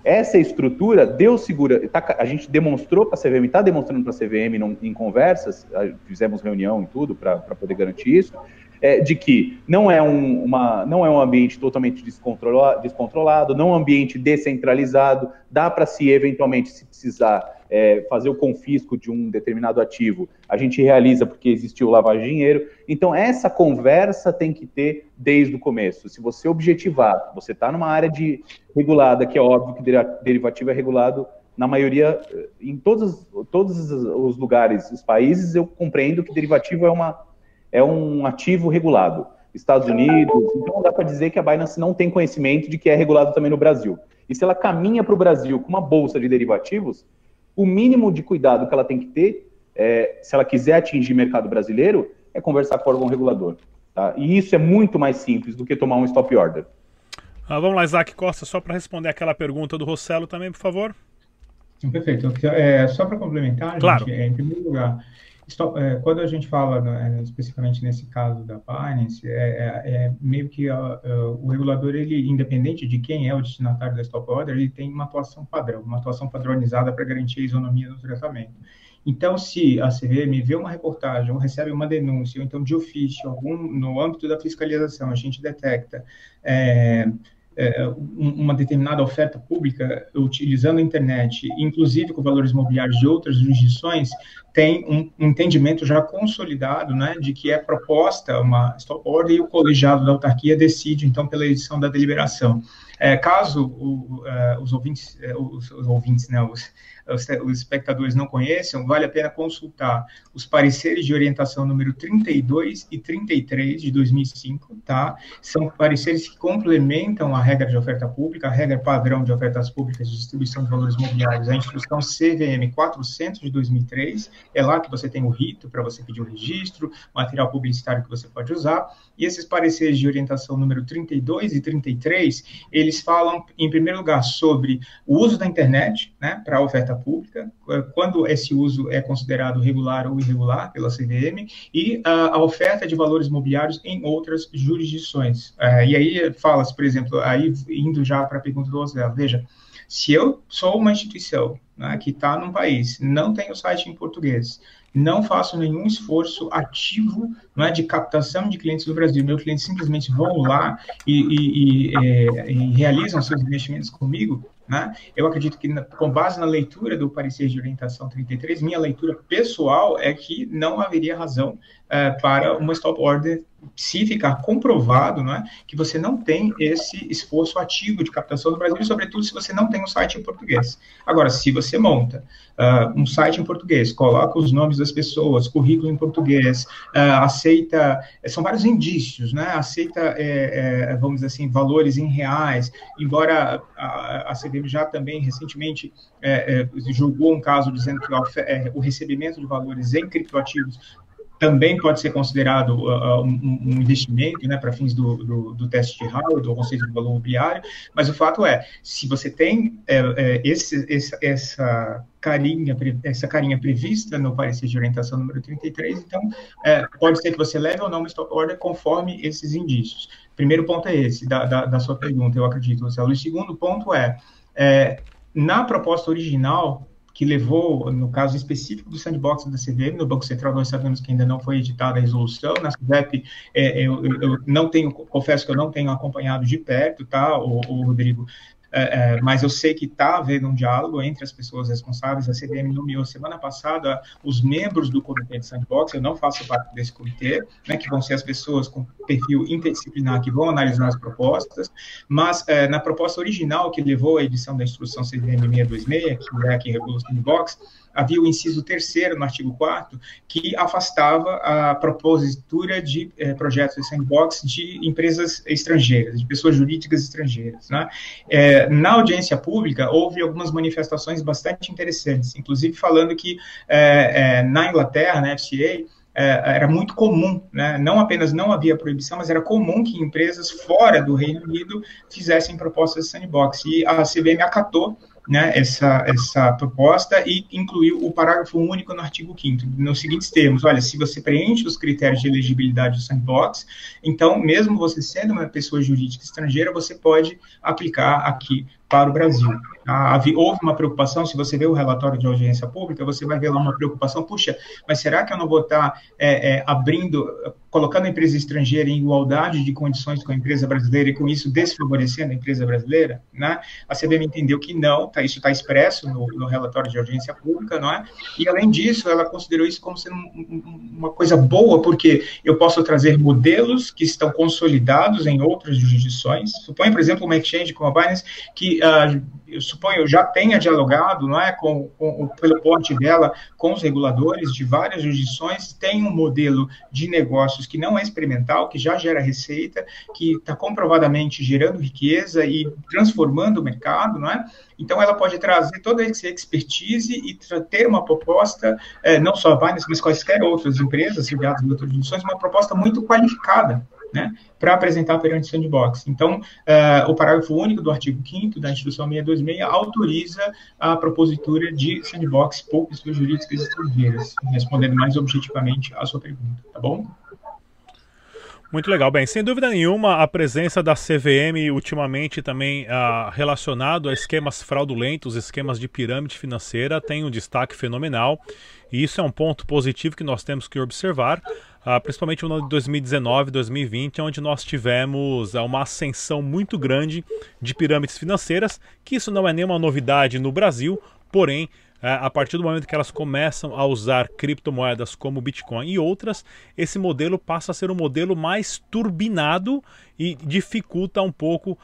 Speaker 5: Essa estrutura deu segura. Tá, a gente demonstrou para a CVM, está demonstrando para a CVM em conversas, fizemos reunião e tudo para poder garantir isso, é, de que não é, um, uma, não é um ambiente totalmente descontrolado, descontrolado não é um ambiente descentralizado, dá para se eventualmente, se precisar, é, fazer o confisco de um determinado ativo, a gente realiza porque existiu lavagem de dinheiro. Então, essa conversa tem que ter desde o começo. Se você objetivar, você está numa área de regulada, que é óbvio que derivativo é regulado na maioria, em todos, todos os lugares, os países, eu compreendo que derivativo é uma é um ativo regulado. Estados Unidos, então dá para dizer que a Binance não tem conhecimento de que é regulado também no Brasil. E se ela caminha para o Brasil com uma bolsa de derivativos, o mínimo de cuidado que ela tem que ter é, se ela quiser atingir mercado brasileiro, é conversar com o órgão regulador. Tá? E isso é muito mais simples do que tomar um stop order.
Speaker 1: Ah, vamos lá, Isaac Costa, só para responder aquela pergunta do Rossello também, por favor.
Speaker 2: Perfeito. É, só para complementar,
Speaker 1: claro.
Speaker 2: gente, é, em primeiro lugar, quando a gente fala né, especificamente nesse caso da Binance, é, é, é meio que a, a, o regulador, ele, independente de quem é o destinatário da stop order, ele tem uma atuação padrão, uma atuação padronizada para garantir a isonomia no tratamento. Então, se a CVM vê uma reportagem ou recebe uma denúncia, ou então de ofício, algum, no âmbito da fiscalização, a gente detecta é, é, uma determinada oferta pública utilizando a internet, inclusive com valores imobiliários de outras jurisdições, tem um entendimento já consolidado, né, de que é proposta uma stop order e o colegiado da autarquia decide, então, pela edição da deliberação. É, caso o, uh, os ouvintes, uh, os, os, ouvintes, né, os, os espectadores não conheçam, vale a pena consultar os pareceres de orientação número 32 e 33 de 2005, tá? São pareceres que complementam a regra de oferta pública, a regra padrão de ofertas públicas de distribuição de valores mobiliários, a instrução CVM 400 de 2003, é lá que você tem o rito para você pedir o registro, material publicitário que você pode usar, e esses pareceres de orientação número 32 e 33, eles falam, em primeiro lugar, sobre o uso da internet, né, para oferta pública, quando esse uso é considerado regular ou irregular pela CVM, e a, a oferta de valores imobiliários em outras jurisdições. Uh, e aí fala-se, por exemplo, aí indo já para a pergunta do Oswald, veja, se eu sou uma instituição né, que está num país, não tenho site em português, não faço nenhum esforço ativo não é, de captação de clientes do Brasil. Meus clientes simplesmente vão lá e, e, e, é, e realizam seus investimentos comigo. Né? Eu acredito que, com base na leitura do parecer de orientação 33, minha leitura pessoal é que não haveria razão uh, para uma stop order se ficar comprovado né, que você não tem esse esforço ativo de captação no Brasil, sobretudo se você não tem um site em português. Agora, se você monta uh, um site em português, coloca os nomes das pessoas, currículo em português, uh, aceita, são vários indícios, né, aceita, é, é, vamos dizer assim, valores em reais, embora a, a CVM já também recentemente é, julgou um caso dizendo que o, o recebimento de valores em criptoativos também pode ser considerado uh, um, um, investimento né, para fins do, do, do, teste de Howard, do conceito de valor imobiliário, mas o fato é, se você tem é, é, esse, esse, essa carinha, essa carinha prevista no parecer de orientação número 33, então é, pode ser que você leve ou não uma stop order conforme esses indícios. Primeiro ponto é esse, da, da, da sua pergunta, eu acredito, Marcelo. O segundo ponto é, é na proposta original, que levou, no caso específico do sandbox da CVM, no Banco Central nós sabemos que ainda não foi editada a resolução, na CVEP é, eu, eu, não tenho, confesso que eu não tenho acompanhado de perto, tá, o, o Rodrigo, é, é, mas eu sei que está havendo um diálogo entre as pessoas responsáveis. A CVM nomeou semana passada os membros do comitê de sandbox, eu não faço parte desse comitê, né, que vão ser as pessoas com perfil interdisciplinar que vão analisar as propostas, mas é, na proposta original que levou à edição da instrução CVM 626, que é a que regula o sandbox, havia o inciso terceiro no artigo 4 que afastava a propositura de eh, projetos de sandbox de empresas estrangeiras, de pessoas jurídicas estrangeiras. Né? Eh, na audiência pública, houve algumas manifestações bastante interessantes, inclusive falando que eh, na Inglaterra, na FCA, era muito comum, né? não apenas não havia proibição, mas era comum que empresas fora do Reino Unido fizessem propostas de sandbox. E a CVM acatou né, essa, essa proposta e incluiu o parágrafo único no artigo 5 nos seguintes termos, olha, se você preenche os critérios de elegibilidade do sandbox, então, mesmo você sendo uma pessoa jurídica estrangeira, você pode aplicar aqui para o Brasil. Ah, houve uma preocupação, se você vê o relatório de audiência pública, você vai ver lá uma preocupação, puxa, mas será que eu não vou estar é, é, abrindo, colocando a empresa estrangeira em igualdade de condições com a empresa brasileira e com isso desfavorecendo a empresa brasileira? Né? A CBM entendeu que não, tá, isso está expresso no, no, relatório de audiência pública, não é? E além disso, ela considerou isso como sendo uma coisa boa, porque eu posso trazer modelos que estão consolidados em outras jurisdições. Suponha, por exemplo, uma exchange como a Binance, que uh, eu suponho, já tenha dialogado, não é, com, com, pelo porte dela, com os reguladores de várias jurisdições, tem um modelo de negócio negócios que não é experimental, que já gera receita, que está comprovadamente gerando riqueza e transformando o mercado, não é? Então, ela pode trazer toda essa expertise e ter uma proposta, é, não só a Binance, mas quaisquer outras empresas ligadas a outras instituições, uma proposta muito qualificada né, para apresentar perante o sandbox. Então, uh, o parágrafo único do artigo 5 da Instituição 626 autoriza a propositura de sandbox por pessoas jurídicas estrangeiras, respondendo mais objetivamente à sua pergunta, tá bom?
Speaker 1: Muito legal. Bem, sem dúvida nenhuma, a presença da CVM ultimamente também uh, relacionado a esquemas fraudulentos, esquemas de pirâmide financeira, tem um destaque fenomenal. E isso é um ponto positivo que nós temos que observar, uh, principalmente no ano de 2019, 2020, onde nós tivemos uh, uma ascensão muito grande de pirâmides financeiras, que isso não é nenhuma novidade no Brasil, porém é, a partir do momento que elas começam a usar criptomoedas como Bitcoin e outras, esse modelo passa a ser um modelo mais turbinado e dificulta um pouco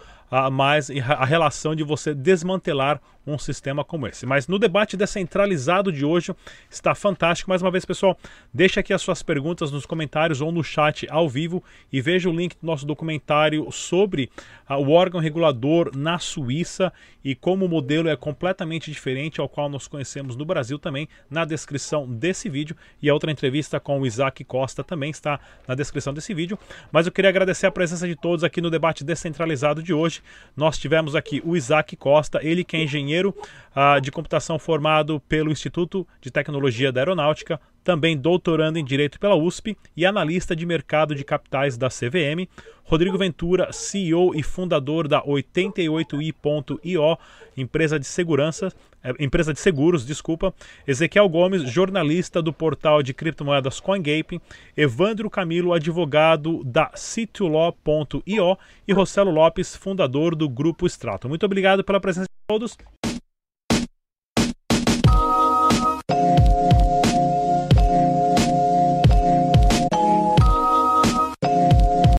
Speaker 1: mais a relação de você desmantelar um sistema como esse. Mas no debate descentralizado de hoje está fantástico. Mais uma vez, pessoal, deixe aqui as suas perguntas nos comentários ou no chat ao vivo e veja o link do nosso documentário sobre uh, o órgão regulador na Suíça e como o modelo é completamente diferente ao qual nós conhecemos no Brasil também na descrição desse vídeo e a outra entrevista com o Isaac Costa também está na descrição desse vídeo. Mas eu queria agradecer a presença de todos aqui no debate descentralizado de hoje. Nós tivemos aqui o Isaac Costa, ele que é engenheiro uh, de computação formado pelo Instituto de Tecnologia da Aeronáutica, também doutorando em Direito pela USP e analista de mercado de capitais da CVM. Rodrigo Ventura, CEO e fundador da 88i.io, empresa de segurança, eh, empresa de seguros, desculpa. Ezequiel Gomes, jornalista do portal de criptomoedas CoinGaping. Evandro Camilo, advogado da C2Law.io e Rossello Lopes, fundador do Grupo Strato. Muito obrigado pela presença de todos